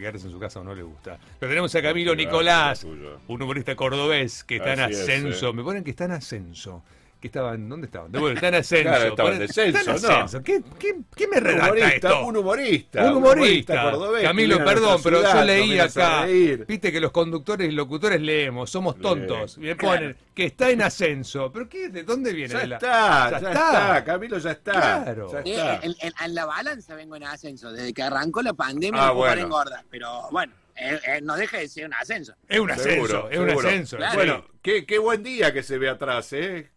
quedarse en su casa o no le gusta. Pero tenemos a Camilo Nicolás, un humorista cordobés que está en ascenso. Me ponen que está en ascenso que estaban, ¿dónde estaban? Bueno, están en ascenso. Claro, estaban en descenso, ¿no? ¿Qué, qué, qué me redacta esto? Un humorista. Un humorista. cordobés, Camilo, perdón, pero yo leí acá. Viste que los conductores y locutores leemos, somos tontos. Me ponen que está en ascenso. ¿Pero qué? ¿De dónde viene? Ya, está, ya, está. Camilo ya está. Claro. Ya está. En, en, la balanza vengo en ascenso. Desde que arrancó la pandemia ah, bueno. engorda. Pero bueno. Eh, eh, no deja de ser un ascenso. Es un ascenso, es un ascenso. Bueno, qué, qué buen día que se ve atrás, ¿eh?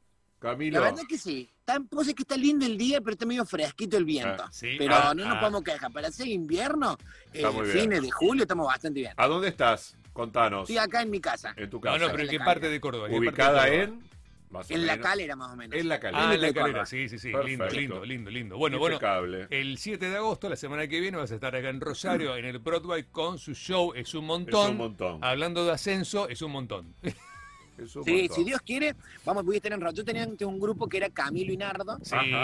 Camilo. La verdad que sí. Tampoco sé que está lindo el día, pero está medio fresquito el viento. Ah, pero ah, no nos ah. podemos quejar. Para ser invierno, eh, fines de julio, estamos bastante bien. ¿A dónde estás? Contanos. Estoy acá en mi casa. En tu casa. No, no, pero ¿en qué parte de Córdoba? Ubicada en. en la calera, más o menos. En la calera. Ah, en la calera, sí, sí, sí. Lindo, lindo, lindo, lindo. Bueno, bueno. El 7 de agosto, la semana que viene, vas a estar acá en Rosario, en el Broadway, con su show Es un montón. Es un montón. Hablando de ascenso, es un montón. Sí, si Dios quiere, vamos, voy a estar en Yo tenía un grupo que era Camilo y Nardo,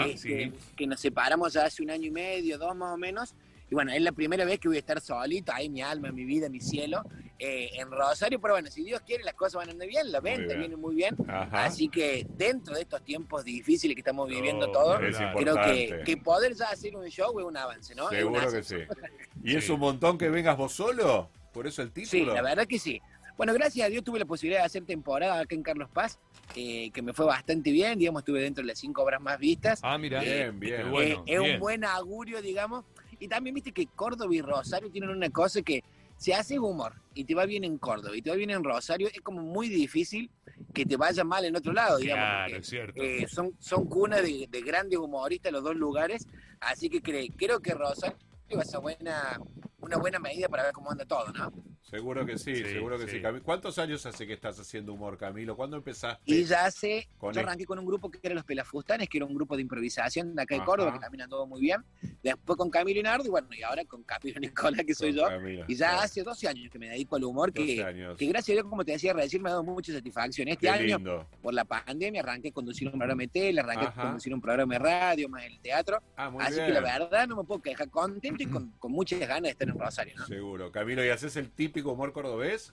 este, que nos separamos ya hace un año y medio, dos más o menos. Y bueno, es la primera vez que voy a estar solito, ahí mi alma, mi vida, mi cielo, eh, en Rosario. Pero bueno, si Dios quiere, las cosas van a andar bien, la venta viene muy bien. Así que dentro de estos tiempos difíciles que estamos viviendo oh, todos, creo que, que, poder ya hacer un show es un avance, ¿no? Seguro que sí. ¿Y es un montón que vengas vos solo? ¿Por eso el título? Sí, la verdad que sí. Bueno, gracias a Dios tuve la posibilidad de hacer temporada acá en Carlos Paz, eh, que me fue bastante bien, digamos, estuve dentro de las cinco obras más vistas. Ah, mira, eh, bien, bien. Bueno, es un buen augurio, digamos. Y también viste que Córdoba y Rosario tienen una cosa que si haces humor y te va bien en Córdoba y te va bien en Rosario, es como muy difícil que te vaya mal en otro lado, digamos. Claro, es cierto. Eh, son, son cunas de, grandes humoristas los dos lugares, así que creo que Rosario va a ser buena, una buena medida para ver cómo anda todo, ¿no? Seguro que sí, seguro que sí. ¿Cuántos años hace que estás haciendo humor, Camilo? ¿Cuándo empezaste? Y ya hace, yo arranqué con un grupo que era Los Pelafustanes, que era un grupo de improvisación de acá de Córdoba, que también andó muy bien. Después con Camilo y Nardo, y bueno, y ahora con Camilo Nicola, que soy yo. y ya hace 12 años que me dedico al humor, que, que, gracias a Dios, como te decía recién, me ha dado mucha satisfacción. Este año, por la pandemia, arranqué a conducir un programa de tele, arranqué a conducir un programa de radio, más el teatro. Ah, Así que la verdad no me puedo quejar contento y con, con muchas ganas de estar en Rosario. ¿no? Seguro. Camilo, ¿y haces el típico humor cordobés?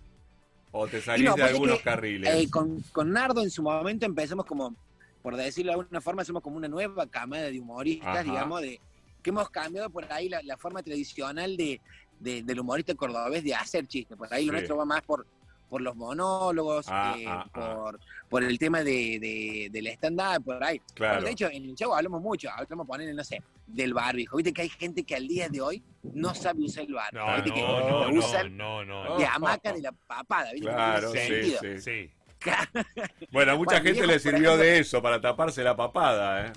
¿O te salís de pues algunos carriles? Eh, con, con, Nardo en su momento empezamos como, por decirlo de alguna forma, somos como una nueva camada de humoristas, digamos, de que hemos cambiado por ahí la, forma tradicional de, del humorista cordobés de hacer chistes. Por ahí lo nuestro va más por por los monólogos, ah, eh, ah, ah. por, por el tema de, de, del stand-up, por ahí. de hecho, en el show hablamos mucho, hablamos poner, no sé, del barbijo. Viste que hay gente que al día de hoy no sabe usar el barbijo. No, ¿Viste no, que no, lo usan no, no, de hamaca de la papada, ¿viste? Claro, sí, sí, sí. bueno, a mucha gente le sirvió de eso, para taparse la papada, ¿eh?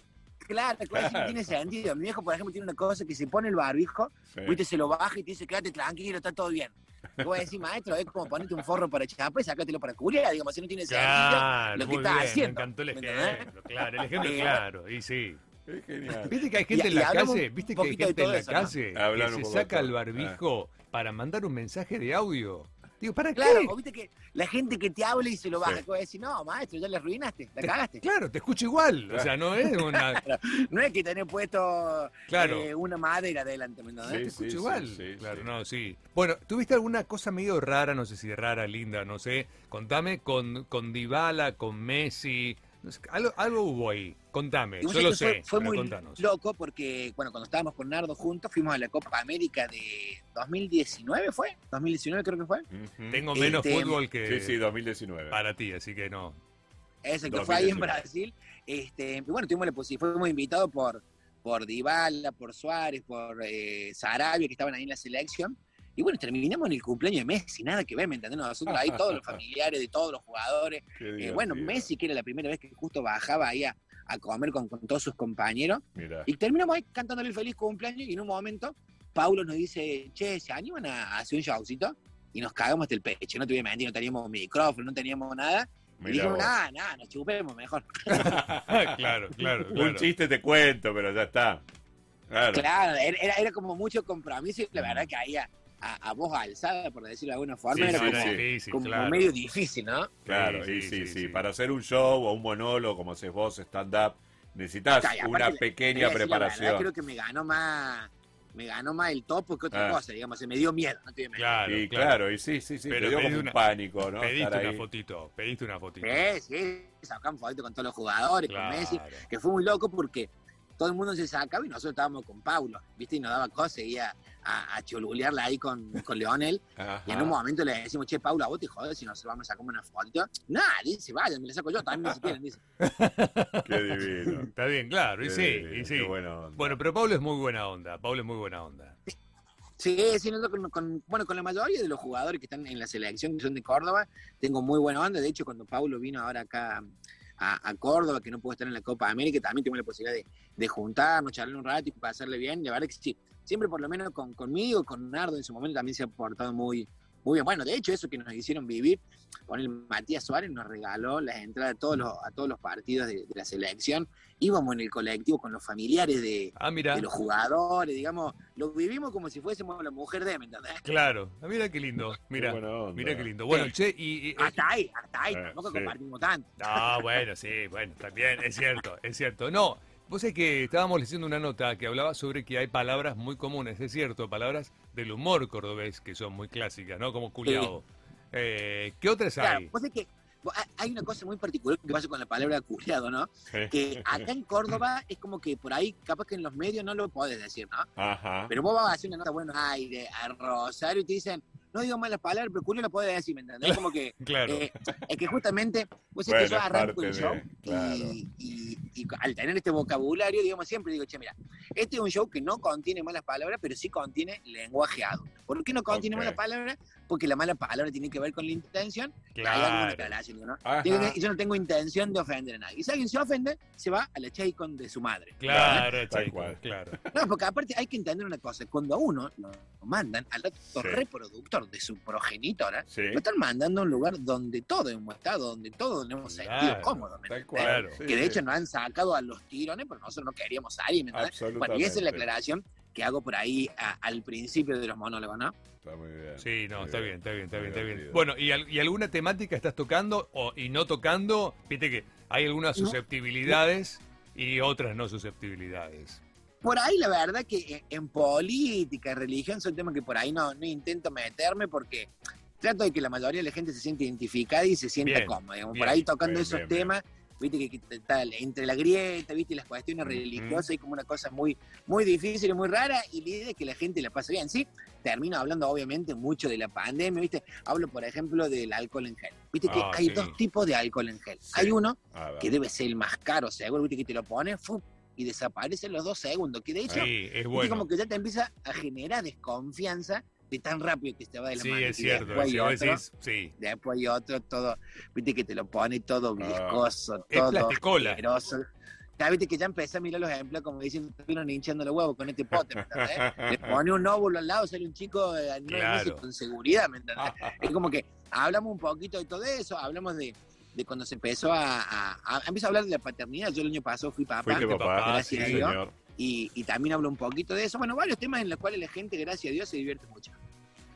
Claro, claro, no tiene sentido. Mi viejo, por ejemplo, tiene una cosa que se pone el barbijo, viste, se lo baja y te dice, quédate tranquilo, está todo bien. Yo voy a decir, maestro, es como ponerte un forro para chapa y sacátelo para cubrir, digamos, si no tiene sentido lo que estás haciendo. Me encantó el ejemplo, claro, el ejemplo es claro, y sí. Es genial. ¿Viste que hay gente en la calle? ¿Viste que hay gente en la calle que se saca el barbijo para mandar un mensaje de audio? Digo, ¿para claro, qué? viste que la gente que te habla y se lo baja, sí. que va a decir, no, maestro, ya le arruinaste, la cagaste. Claro, te escucho igual. O sea, no es una. no es que tenés puesto eh, una madera adelante, ¿no? te escucho igual. claro, no, sí. Bueno, ¿tuviste alguna cosa medio rara, no sé si rara, linda, no sé? Contame con, con Dybala, con Messi. algo, algo, hubo ahí, contame, yo lo sé. Fue, muy loco porque, bueno, cuando estábamos con Nardo juntos, fuimos a la Copa América de 2019, ¿fue? 2019 creo que fue. Tengo menos este, fútbol que... Sí, sí, 2019. Para ti, así que no. Eso, que fue ahí en Brasil. Este, bueno, tuvimos la posibilidad, fuimos invitados por, por Dybala, por Suárez, por eh, Sarabia, que estaban ahí en la selección. Y bueno, terminamos en el cumpleaños de Messi, nada que ver, ¿me entendés? Nosotros ahí todos los familiares de todos los jugadores. Eh, bueno, Messi, que era la primera vez que justo bajaba ahí a, comer con, todos sus compañeros. Y terminamos ahí cantándole el feliz cumpleaños y en un momento Paulo nos dice, che, ¿se animan a hacer un showcito? Y nos cagamos del pecho, no te mentir, no teníamos micrófono, no teníamos nada. y dijimos, nada, nada, nos chupemos mejor. claro, claro, Un chiste te cuento, pero ya está. Claro, era, era como mucho compromiso y la verdad que ahí a, a, voz alzada, por decirlo de alguna forma, era como, medio difícil, ¿no? Claro, sí, sí, sí, Para hacer un show o un monólogo, como haces vos, stand-up, necesitas una pequeña preparación. creo que me ganó más me ganó más el topo que otra Ah. cosa, digamos, se me dio miedo, no te. Claro, y claro. claro, y sí, sí, sí, Pero dio como una- un pánico, ¿no? Pediste una fotito, pediste una fotito. Sí, sí, sacan fotos con todos los jugadores, Claro. con Messi, que fue muy loco porque todo el mundo se sacaba y nosotros estábamos con Paulo, ¿viste? Y nos daba cosas, seguía a, a cholulearla ahí con, con Leonel. Ajá. Y en un momento le decimos, che, Paulo, a vos te jodas si nos vamos a sacar una foto. Nada, dice, vaya, me la saco yo, también si quieren, dice. Qué divino. Está bien, claro, y Qué sí, divino, y sí. Qué buena onda. Bueno, pero Pablo es muy buena onda, Pablo es muy buena onda. Sí, sí, nosotros con, con- bueno, con la mayoría de los jugadores que están en la selección, que son de Córdoba, tengo muy buena onda. De hecho, cuando Paulo vino ahora acá a, Córdoba, que no pudo estar en la Copa América, también tuvimos la posibilidad de, de juntarnos, charlar un rato y pasarle bien. La verdad que sí, siempre por lo menos con, conmigo, con Nardo en su momento también se ha portado muy, muy bien. Bueno, de hecho, eso que nos hicieron vivir, con el Matías Suárez nos regaló las entradas a todos los, a todos los partidos de, de la selección. Íbamos en el colectivo con los familiares de, Ah, mira, de los jugadores, digamos, lo vivimos como si fuésemos la mujer de, ¿me entendés? claro, Ah, mira qué lindo, Qué mira, onda. mira qué lindo. Bueno, Sí. che, y... y- Hasta ahí, hasta ahí, Eh, tampoco sí. compartimos tanto. Ah, bueno, sí, bueno, también, es cierto, es cierto. No, vos sabés que estábamos leyendo una nota que hablaba sobre que hay palabras muy comunes, es cierto, palabras del humor cordobés que son muy clásicas, ¿no? Como culiao. Eh, ¿Qué otras Claro, hay? vos sabés que hay- una cosa muy particular que pasa con la palabra culiado, ¿no? Sí. Que acá en Córdoba es como que por ahí, capaz que en los medios no lo podés decir, ¿no? Ajá. Pero vos vas a hacer una nota a Buenos Aires, a Rosario, y te dicen, no digo malas palabras, pero culo lo podés decir, ¿me entendés? Como que, Claro. eh, es que justamente, vos sabés Bueno, que yo arranco el de- show claro. y, y- y al tener este vocabulario, digamos, siempre digo, che, mira, este es un show que no contiene malas palabras, pero sí contiene lenguaje adulto. ¿Por qué no contiene malas palabras? Porque la mala palabra tiene que ver con la intención Claro. aclaración, ¿no? Que yo no tengo intención de ofender a nadie. Y si alguien se ofende, se va a la Chaycon de su madre. Claro, cual. claro. No, porque aparte hay que entender una cosa. Cuando a uno lo mandan al acto Sí. reproductor de su progenitora, Sí. lo están mandando a un lugar donde todo hemos estado, donde todos nos hemos sentido Claro. cómodos. ¿me Tal cual. Sí, Que de sí. hecho nos han sacado a los tirones, pero nosotros no queríamos salir. ¿me entendés? Bueno, y esa es la aclaración que hago por ahí a- al principio de los monólogos, ¿no? Está muy bien. Sí, no, está bien, está bien, está bien, está bien. Bueno, ¿y, al- y alguna temática estás tocando o, y no tocando? Viste que hay algunas No. susceptibilidades y otras no susceptibilidades. Por ahí la verdad que en- en política, religión, son temas que por ahí no, no intento meterme porque trato de que la mayoría de la gente se sienta identificada y se sienta Bien, cómoda. digamos. por ahí tocando bien, esos bien, bien. temas, viste que, que está entre la grieta, viste, y las cuestiones religiosas, hay como una cosa muy, muy difícil y muy rara, y la idea es que la gente la pase bien. Sí, termino hablando obviamente mucho de la pandemia, viste, hablo por ejemplo del alcohol en gel. Viste que Ah, hay sí. dos tipos de alcohol en gel. Sí. Hay uno A ver. que debe ser el más caro, seguro, viste que te lo pones fu, y desaparece en los dos segundos, que de hecho Sí, es bueno. como que ya te empieza a generar desconfianza de tan rápido que se te va de la Sí, mano. es cierto. Después hay, si vos otro, decís, sí. después hay otro, todo, viste que te lo pone todo viscoso, Ah. Es todo plasticola. asqueroso. Ya viste que ya empecé a mirar los ejemplos como diciendo, estuvieron hinchando los huevos con este pote, ¿me entendés? Le pone un óvulo al lado, sale un chico de nueve Claro. meses con seguridad, ¿me entendés? Es como que hablamos un poquito de todo eso, hablamos de, de cuando se empezó a, a, a- empezó a hablar de la paternidad. Yo el año pasado fui papá. Fuiste papá, papá, gracias sí, a Dios. y también hablo un poquito de eso. Bueno, varios temas en los cuales la gente, gracias a Dios, se divierte mucho.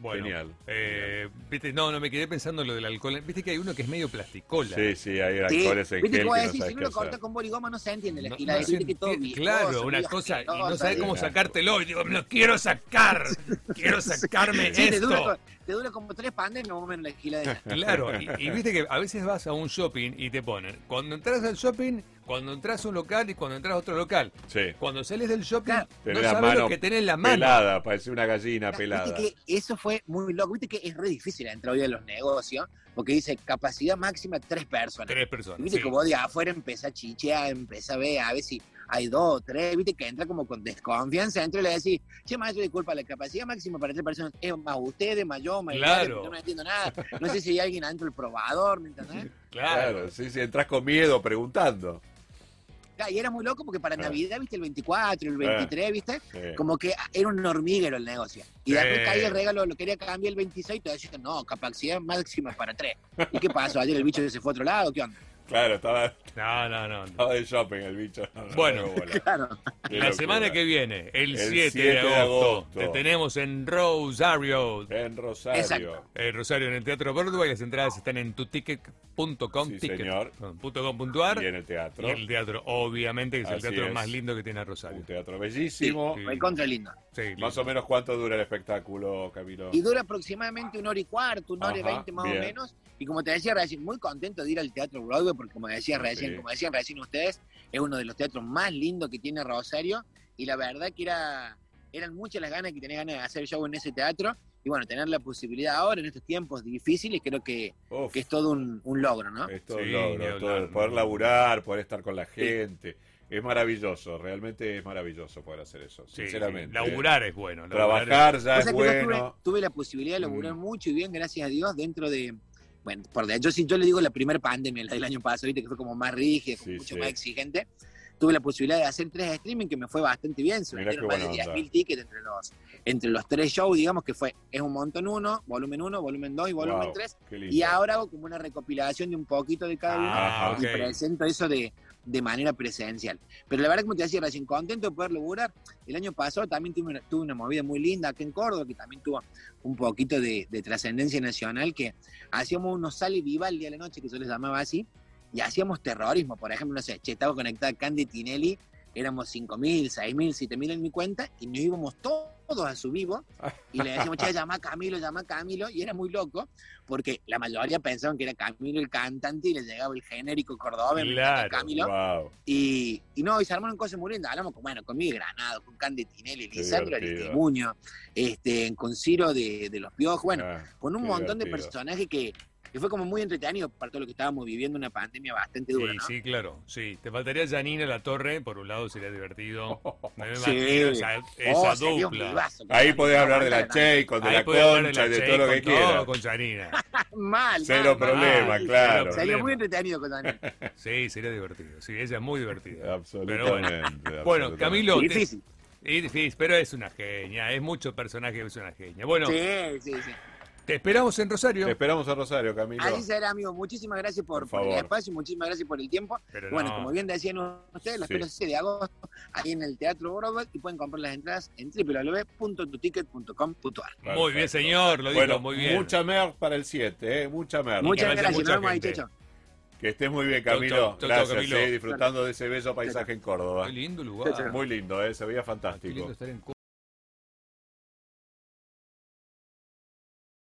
Bueno, Genial. eh, viste, no, no me quedé pensando en lo del alcohol. Viste que hay uno que es medio plasticola. Sí, sí, hay Sí, alcoholes en viste gel que no decir, si no lo corta con boligoma no se entiende la No- esquina, no se que todo claro, una cosa, y no sabes cómo sacártelo. Y digo, lo quiero sacar, quiero sacarme Sí, te dura, esto. te dura como tres pandemias más o menos la giladera. Claro, y, y viste que a veces vas a un shopping y te ponen, cuando entras al shopping, cuando entras a un local y cuando entras a otro local. Sí. Cuando sales del shopping, Claro. no sabes lo mano que tenés en la mano. Pelada, parece una gallina pelada. Viste que eso fue muy loco. Viste que es re difícil entrar hoy a los negocios porque dice capacidad máxima tres personas. Tres personas. Viste sí. que vos de afuera empezás a chichear, empezás a ver, a ver si hay dos o tres, viste que entra como con desconfianza, entra y le decís, che maestro, disculpa, la capacidad máxima para tres personas es más ustedes, más yo, más Claro. Gary, no entiendo nada, no sé si hay alguien adentro del probador, ¿me entendés? Claro. Claro, sí, sí, entras con miedo preguntando. Y era muy loco porque para. Navidad, viste, el 24, el 23, viste, como que era un hormiguero el negocio. Y después Sí. caía el regalo, lo quería cambiar el 26, y te decían, no, capacidad máxima para tres. ¿Y qué pasó? Ayer el bicho se fue a otro lado, ¿qué onda? Claro, estaba, No, no, no. estaba de shopping el bicho. No, no, Bueno. no. Claro. La locura. semana que viene, el, El 7, 7 de de agosto, agosto. te tenemos en Rosario, En Rosario. Exacto. eh, Rosario en el Teatro Broadway. Las entradas están en tuticket.com, Sí, ticket, señor. perdón, punto com punto ar. Y en el teatro. Y el teatro, obviamente, que es el teatro es. más lindo que tiene Rosario. Un teatro bellísimo. Sí. Recontra lindo. Sí, Más o menos cuánto dura el espectáculo, Camilo. Y dura aproximadamente una hora y cuarto, una hora y veinte más bien. o menos. Y como te decía recién, muy contento de ir al Teatro Broadway, porque como decía Sí. recién, como decían recién ustedes, es uno de los teatros más lindos que tiene Rosario. Y la verdad que era, eran muchas las ganas que tenía ganas de hacer show en ese teatro. Y bueno, tener la posibilidad ahora, en estos tiempos difíciles, creo que, que es todo un, un logro, ¿no? es todo Sí, un logro, todo- poder laburar, poder estar con la gente. Es maravilloso, realmente es maravilloso poder hacer eso, Sí, sinceramente. sí. Laburar es bueno. laburar Trabajar ya O es sea yo tuve, bueno. tuve la posibilidad de laburar Mm. mucho y bien, gracias a Dios, dentro de. Bueno, por de, yo, sí- yo le digo la primera pandemia, la del año pasado, ¿viste? que fue como más rígida, Sí, mucho sí. más exigente. Tuve la posibilidad de hacer tres streaming que me fue bastante bien. Se vendieron más de buena 10.000 onda. tickets entre los, entre los tres shows, digamos que fue, es un montón uno, volumen 1, volumen 2 y volumen Wow, 3. qué lindo. Y ahora hago como una recopilación de un poquito de cada uno Ah, y presento eso de, de manera presencial. Pero la verdad, como te decía recién, contento de poder laburar. El año pasado también tuve una, movida muy linda acá en Córdoba, que también tuvo un poquito de, de trascendencia nacional, que hacíamos unos sale Vivaldi a la noche, que yo les llamaba así, y hacíamos terrorismo. Por ejemplo, no sé, che, estaba conectada Candy Tinelli, éramos 5.000, 6.000, 7.000 en mi cuenta, y nos íbamos todos a su vivo, y le decíamos, che, llama a Camilo, llama a Camilo, y era muy loco, porque la mayoría pensaban que era Camilo el cantante, y le llegaba el genérico cordobés, Claro, Camilo, Wow. y, y no, y se armaron cosas muy lindas. Hablamos con, bueno, con Miguel Granado, con Candy Tinelli, Lisandro. Aristimuño, este, con Ciro de, de los Piojos, bueno, Ah, con un montón de personajes que, que fue como muy entretenido para todo lo que estábamos viviendo, una pandemia bastante dura, Sí, ¿no? sí, claro. Sí, te faltaría Janina La Torre, por un lado sería divertido. Me Sí. imagino esa, esa Oh, dupla. vivazo, Ahí podés hablar de la Aguanta, Che, de la concha, la de todo lo que quieras. con Janina. Mal, Cero mal, problema, Mal. claro. Sería Problema. muy entretenido con Daniel. Sí, sería divertido. Sí, ella es muy divertida. Pero Absolutamente. bueno. Bueno, absolutamente. Camilo, te- Difícil. es difícil, pero es una genia. Es mucho personaje, es una genia. Bueno, Sí, sí, sí. Te esperamos en Rosario. Te esperamos a Rosario, Camilo. Así será, amigo. Muchísimas gracias por, Por por el espacio, muchísimas gracias por el tiempo. Pero Bueno, no. como bien decían ustedes, la Sí. 6 de agosto ahí en el Teatro Broadway y pueden comprar las entradas en www.tuticket.com.ar. Muy bien, señor, lo dijo bueno, muy bien. Mucha mer para el 7, ¿eh? Mucha mer. Muchas vaya gracias, mucha nos vemos ahí, gente. Checho. Que estés muy bien, Camilo. chau, chau, chau, Gracias, Camilo. eh, disfrutando de ese bello paisaje en Córdoba. Qué lindo lugar. Muy lindo, ¿eh? se veía Qué fantástico. lindo estar en